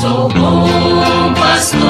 Sou bom pastor,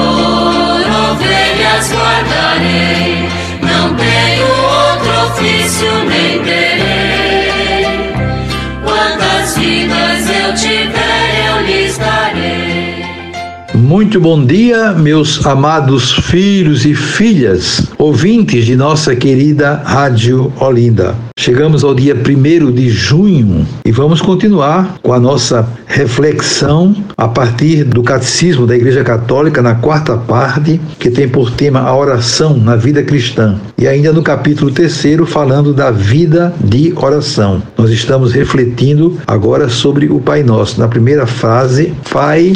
Muito bom dia, meus amados filhos e filhas, ouvintes de nossa querida Rádio Olinda. Chegamos ao dia 1 de junho e vamos continuar com a nossa reflexão a partir do Catecismo da Igreja Católica, na quarta parte, que tem por tema a oração na vida cristã. E ainda no capítulo terceiro, falando da vida de oração. Nós estamos refletindo agora sobre o Pai Nosso. Na primeira frase, Pai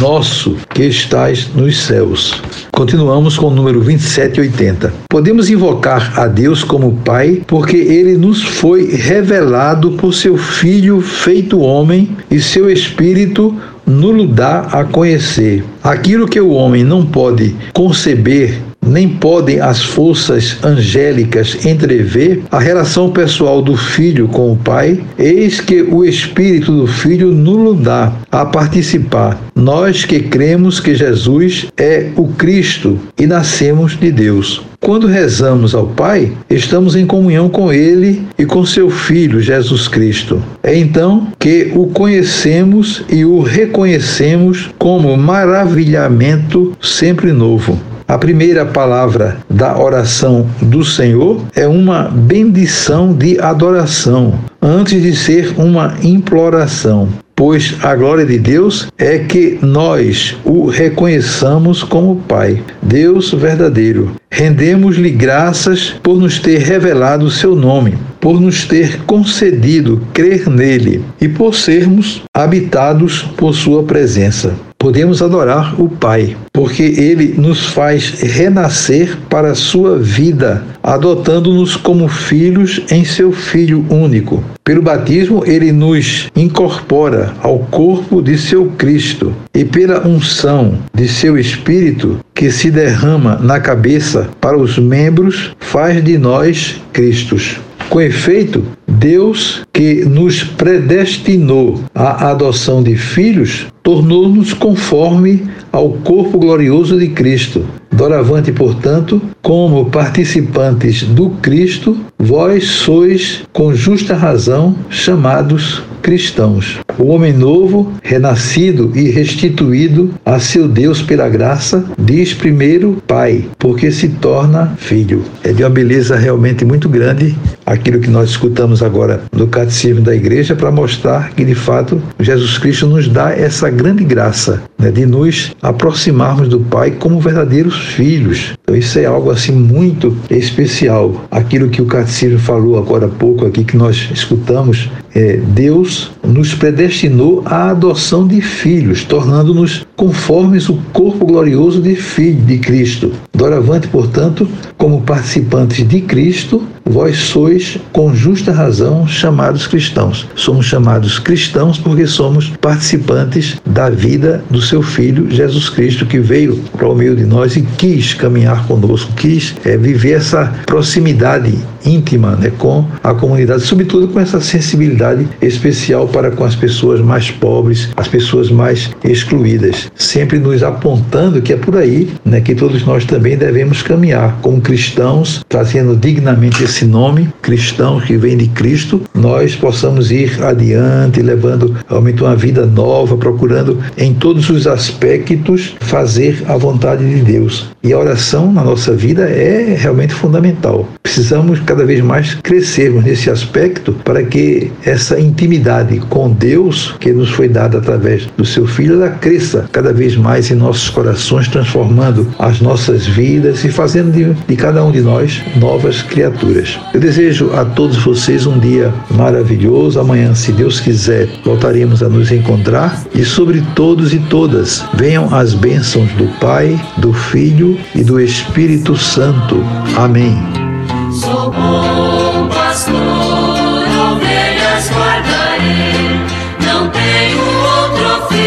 nosso que estás nos céus. Continuamos com o número 2780. Podemos invocar a Deus como Pai porque ele nos foi revelado por seu Filho feito homem e seu Espírito nos dá a conhecer. Aquilo que o homem não pode conceber nem podem as forças angélicas entrever a relação pessoal do filho com o pai, eis que o espírito do filho nulo dá a participar. Nós que cremos que Jesus é o Cristo e nascemos de Deus. Quando rezamos ao Pai, estamos em comunhão com Ele e com seu Filho Jesus Cristo. É então que o conhecemos e o reconhecemos como maravilhamento sempre novo. A primeira palavra da oração do Senhor é uma bendição de adoração, antes de ser uma imploração pois a glória de Deus é que nós o reconheçamos como Pai, Deus verdadeiro. Rendemos-lhe graças por nos ter revelado o seu nome, por nos ter concedido crer nele e por sermos habitados por sua presença podemos adorar o Pai, porque ele nos faz renascer para a sua vida, adotando-nos como filhos em seu Filho único. Pelo batismo, ele nos incorpora ao corpo de seu Cristo e pela unção de seu Espírito que se derrama na cabeça para os membros, faz de nós Cristos. Com efeito, Deus, que nos predestinou à adoção de filhos, tornou-nos conforme ao corpo glorioso de Cristo. Doravante, portanto, como participantes do Cristo, vós sois, com justa razão, chamados cristãos. O homem novo, renascido e restituído a seu Deus pela graça, diz primeiro Pai, porque se torna filho. É de uma beleza realmente muito grande aquilo que nós escutamos agora no Catecismo da Igreja para mostrar que, de fato, Jesus Cristo nos dá essa grande graça né, de nos aproximarmos do Pai como verdadeiros filhos. Então, isso é algo assim muito especial. Aquilo que o Catecismo falou agora há pouco aqui, que nós escutamos, é, Deus nos predestinou à adoção de filhos, tornando-nos conformes o corpo glorioso de Filho de Cristo. Doravante, portanto, como participantes de Cristo, vós sois, com justa razão, chamados cristãos. Somos chamados cristãos porque somos participantes da vida do seu Filho Jesus Cristo, que veio para o meio de nós e quis caminhar conosco, quis é, viver essa proximidade íntima né, com a comunidade, sobretudo com essa sensibilidade especial para com as pessoas mais pobres, as pessoas mais excluídas, sempre nos apontando que é por aí né, que todos nós também devemos caminhar como cristãos, trazendo dignamente esse nome cristão que vem de Cristo, nós possamos ir adiante, levando realmente uma vida nova, procurando em todos os aspectos fazer a vontade de Deus. E a oração na nossa vida é realmente fundamental. Precisamos cada vez mais crescermos nesse aspecto para que essa intimidade com Deus que nos foi dada através do seu Filho, ela cresça cada vez mais em nossos corações, transformando as nossas vidas e fazendo de, de cada um de nós novas criaturas. Eu desejo a todos vocês um dia maravilhoso. Amanhã, se Deus quiser, voltaremos a nos encontrar. E sobre todos e todas, venham as bênçãos do Pai, do Filho e do Espírito Santo. Amém.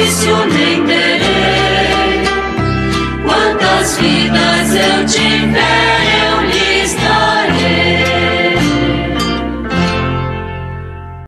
difícil nem terei. Quantas vidas eu tive.